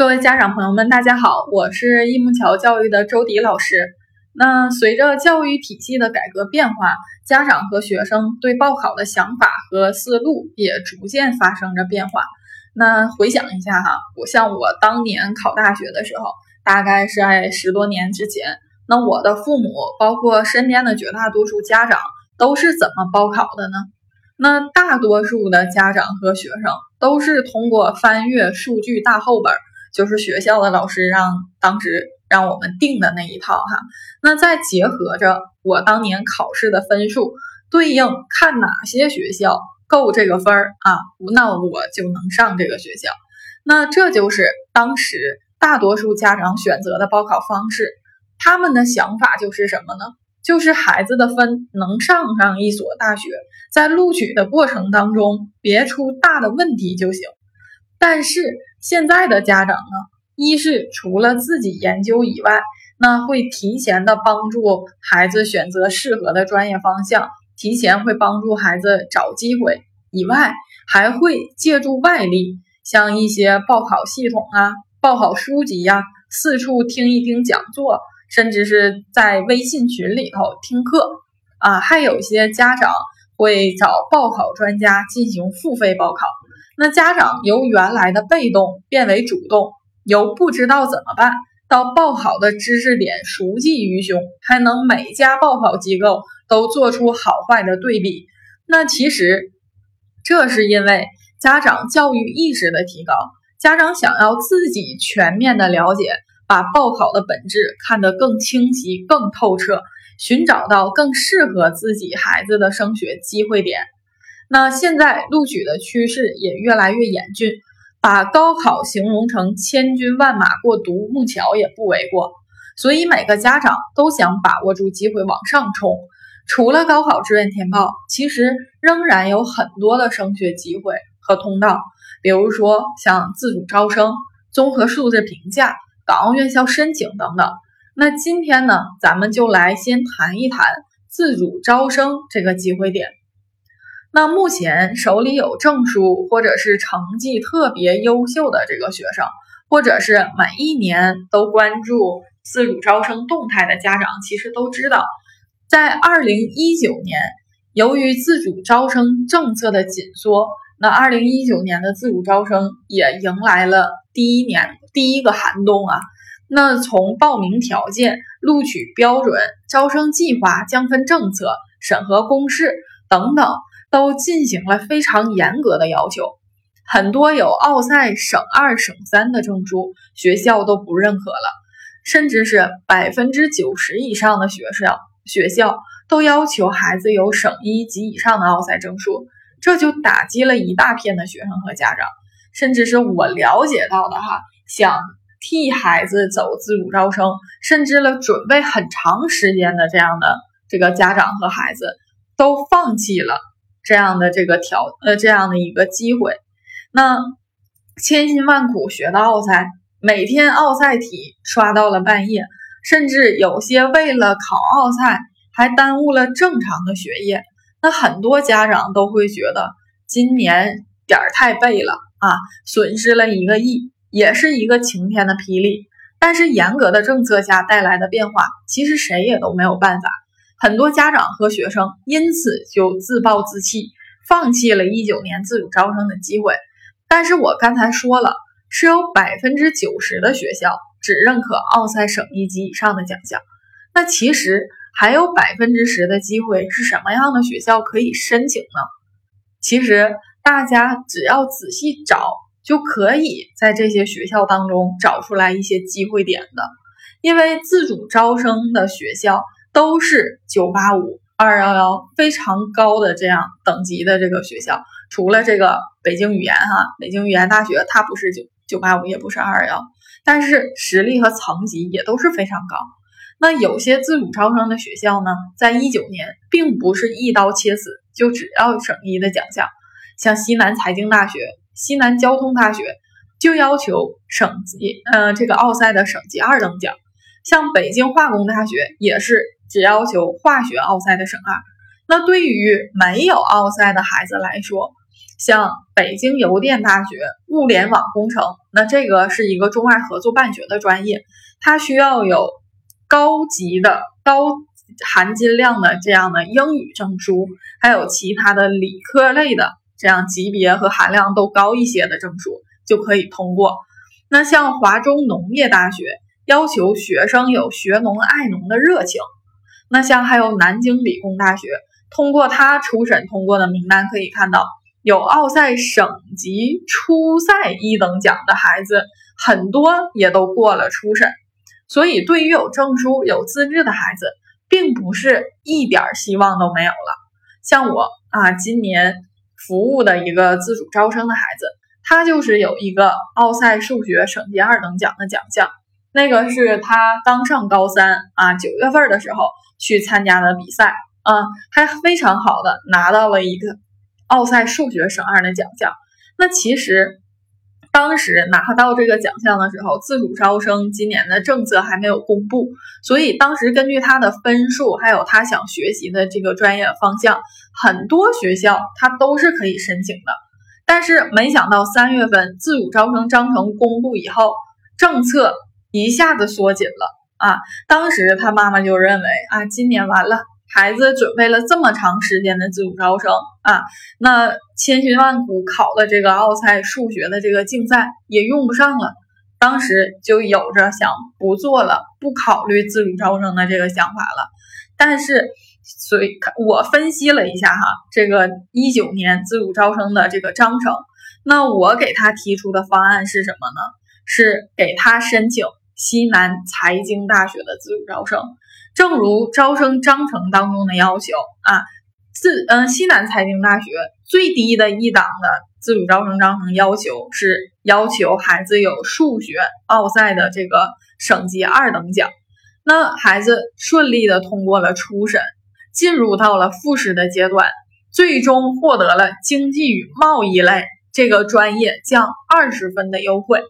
各位家长朋友们，大家好，我是益木桥教育的周迪老师。那随着教育体系的改革变化，家长和学生对报考的想法和思路也逐渐发生着变化。那回想一下哈，我像我当年考大学的时候，大概是在十多年之前，那我的父母，包括身边的绝大多数家长，都是怎么报考的呢？那大多数的家长和学生都是通过翻阅数据大厚本。就是学校的老师让当时让我们定的那一套哈，那再结合着我当年考试的分数，对应看哪些学校够这个分儿啊，那我就能上这个学校。那这就是当时大多数家长选择的报考方式。他们的想法就是什么呢？就是孩子的分能上上一所大学，在录取的过程当中别出大的问题就行。但是现在的家长呢，一是除了自己研究以外，那会提前的帮助孩子选择适合的专业方向，提前会帮助孩子找机会以外，还会借助外力，像一些报考系统啊、报考书籍呀，四处听一听讲座，甚至是在微信群里头听课啊，还有些家长会找报考专家进行付费报考。那家长由原来的被动变为主动，由不知道怎么办到报考的知识点熟记于胸，还能每家报考机构都做出好坏的对比。那其实这是因为家长教育意识的提高，家长想要自己全面的了解，把报考的本质看得更清晰、更透彻，寻找到更适合自己孩子的升学机会点。那现在录取的趋势也越来越严峻，把高考形容成千军万马过独木桥也不为过。所以每个家长都想把握住机会往上冲。除了高考志愿填报，其实仍然有很多的升学机会和通道，比如说像自主招生、综合素质评价、港澳院校申请等等。那今天呢，咱们就来先谈一谈自主招生这个机会点。那目前手里有证书或者是成绩特别优秀的这个学生，或者是每一年都关注自主招生动态的家长，其实都知道，在二零一九年，由于自主招生政策的紧缩，那二零一九年的自主招生也迎来了第一年第一个寒冬啊。那从报名条件、录取标准、招生计划、降分政策、审核公示等等。都进行了非常严格的要求，很多有奥赛省二、省三的证书，学校都不认可了，甚至是百分之九十以上的学校学校都要求孩子有省一及以上的奥赛证书，这就打击了一大片的学生和家长，甚至是我了解到的哈，想替孩子走自主招生，甚至了准备很长时间的这样的这个家长和孩子都放弃了。这样的这个条呃这样的一个机会，那千辛万苦学的奥赛，每天奥赛题刷到了半夜，甚至有些为了考奥赛还耽误了正常的学业。那很多家长都会觉得今年点儿太背了啊，损失了一个亿，也是一个晴天的霹雳。但是严格的政策下带来的变化，其实谁也都没有办法。很多家长和学生因此就自暴自弃，放弃了一九年自主招生的机会。但是我刚才说了，是有百分之九十的学校只认可奥赛省一级以上的奖项，那其实还有百分之十的机会是什么样的学校可以申请呢？其实大家只要仔细找，就可以在这些学校当中找出来一些机会点的，因为自主招生的学校。都是九八五二幺幺非常高的这样等级的这个学校，除了这个北京语言哈，北京语言大学它不是九九八五，也不是二幺幺，但是实力和层级也都是非常高。那有些自主招生的学校呢，在一九年并不是一刀切死，就只要省一的奖项，像西南财经大学、西南交通大学就要求省级，呃，这个奥赛的省级二等奖，像北京化工大学也是。只要求化学奥赛的省二，那对于没有奥赛的孩子来说，像北京邮电大学物联网工程，那这个是一个中外合作办学的专业，它需要有高级的高含金量的这样的英语证书，还有其他的理科类的这样级别和含量都高一些的证书就可以通过。那像华中农业大学要求学生有学农爱农的热情，那像还有南京理工大学，通过它初审通过的名单可以看到。有奥赛省级初赛一等奖的孩子很多，也都过了初审。所以，对于有证书、有资质的孩子，并不是一点希望都没有了。像我啊，今年服务的一个自主招生的孩子，他就是有一个奥赛数学省级二等奖的奖项。那个是他刚上高三啊，九月份的时候去参加的比赛啊，还非常好的拿到了一个。奥赛数学省二的奖项，那其实当时拿到这个奖项的时候，自主招生今年的政策还没有公布，所以当时根据他的分数，还有他想学习的这个专业方向，很多学校他都是可以申请的。但是没想到三月份自主招生章程公布以后，政策一下子缩紧了啊！当时他妈妈就认为啊，今年完了。孩子准备了这么长时间的自主招生啊，那千辛万苦考的这个奥赛数学的这个竞赛也用不上了，当时就有着想不做了、不考虑自主招生的这个想法了。但是，所以我分析了一下哈，这个一九年自主招生的这个章程，那我给他提出的方案是什么呢？是给他申请西南财经大学的自主招生。正如招生章程当中的要求啊，自嗯西南财经大学最低的一档的自主招生章程要求是要求孩子有数学奥赛的这个省级二等奖。那孩子顺利的通过了初审，进入到了复试的阶段，最终获得了经济与贸易类这个专业降二十分的优惠。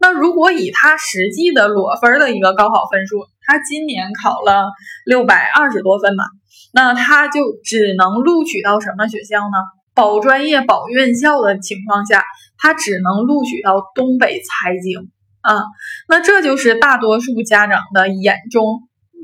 那如果以他实际的裸分的一个高考分数，他今年考了六百二十多分嘛，那他就只能录取到什么学校呢？保专业、保院校的情况下，他只能录取到东北财经啊。那这就是大多数家长的眼中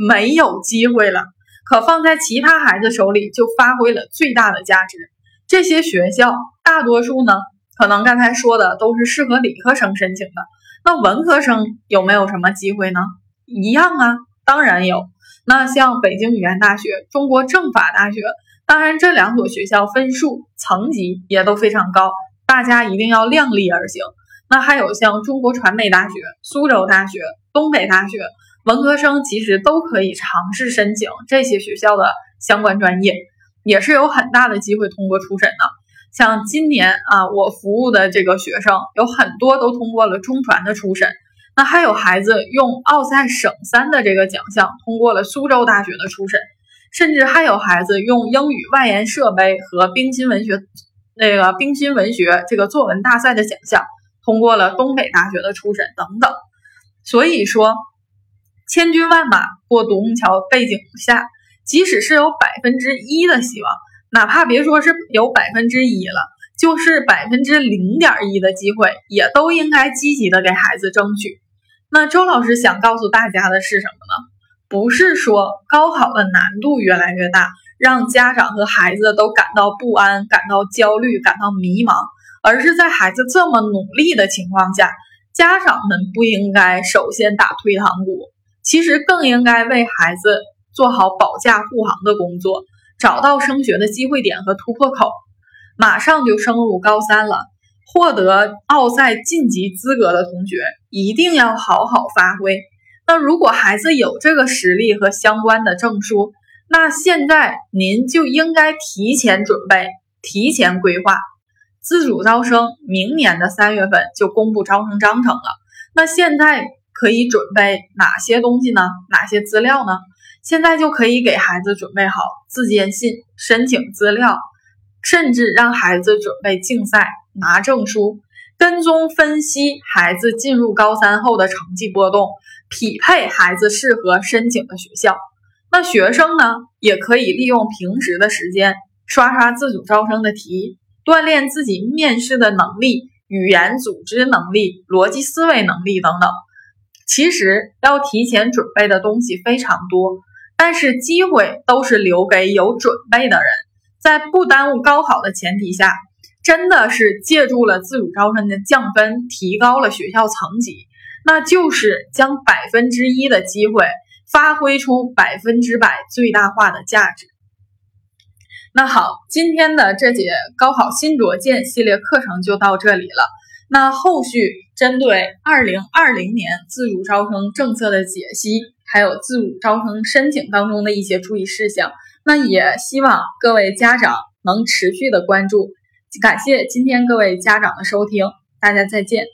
没有机会了，可放在其他孩子手里就发挥了最大的价值。这些学校大多数呢，可能刚才说的都是适合理科生申请的。那文科生有没有什么机会呢？一样啊，当然有。那像北京语言大学、中国政法大学，当然这两所学校分数层级也都非常高，大家一定要量力而行。那还有像中国传媒大学、苏州大学、东北大学，文科生其实都可以尝试申请这些学校的相关专业，也是有很大的机会通过初审的。像今年啊，我服务的这个学生有很多都通过了中传的初审，那还有孩子用奥赛省三的这个奖项通过了苏州大学的初审，甚至还有孩子用英语外延设备和冰心文学那个冰心文学这个作文大赛的奖项通过了东北大学的初审等等。所以说，千军万马过独木桥背景下，即使是有百分之一的希望。哪怕别说是有百分之一了，就是百分之零点一的机会，也都应该积极的给孩子争取。那周老师想告诉大家的是什么呢？不是说高考的难度越来越大，让家长和孩子都感到不安、感到焦虑、感到迷茫，而是在孩子这么努力的情况下，家长们不应该首先打退堂鼓，其实更应该为孩子做好保驾护航的工作。找到升学的机会点和突破口，马上就升入高三了。获得奥赛晋级资格的同学一定要好好发挥。那如果孩子有这个实力和相关的证书，那现在您就应该提前准备、提前规划。自主招生明年的三月份就公布招生章程了，那现在可以准备哪些东西呢？哪些资料呢？现在就可以给孩子准备好自荐信、申请资料，甚至让孩子准备竞赛、拿证书，跟踪分析孩子进入高三后的成绩波动，匹配孩子适合申请的学校。那学生呢，也可以利用平时的时间刷刷自主招生的题，锻炼自己面试的能力、语言组织能力、逻辑思维能力等等。其实要提前准备的东西非常多，但是机会都是留给有准备的人。在不耽误高考的前提下，真的是借助了自主招生的降分，提高了学校层级，那就是将百分之一的机会发挥出百分之百最大化的价值。那好，今天的这节高考新卓见系列课程就到这里了。那后续针对二零二零年自主招生政策的解析，还有自主招生申请当中的一些注意事项，那也希望各位家长能持续的关注。感谢今天各位家长的收听，大家再见。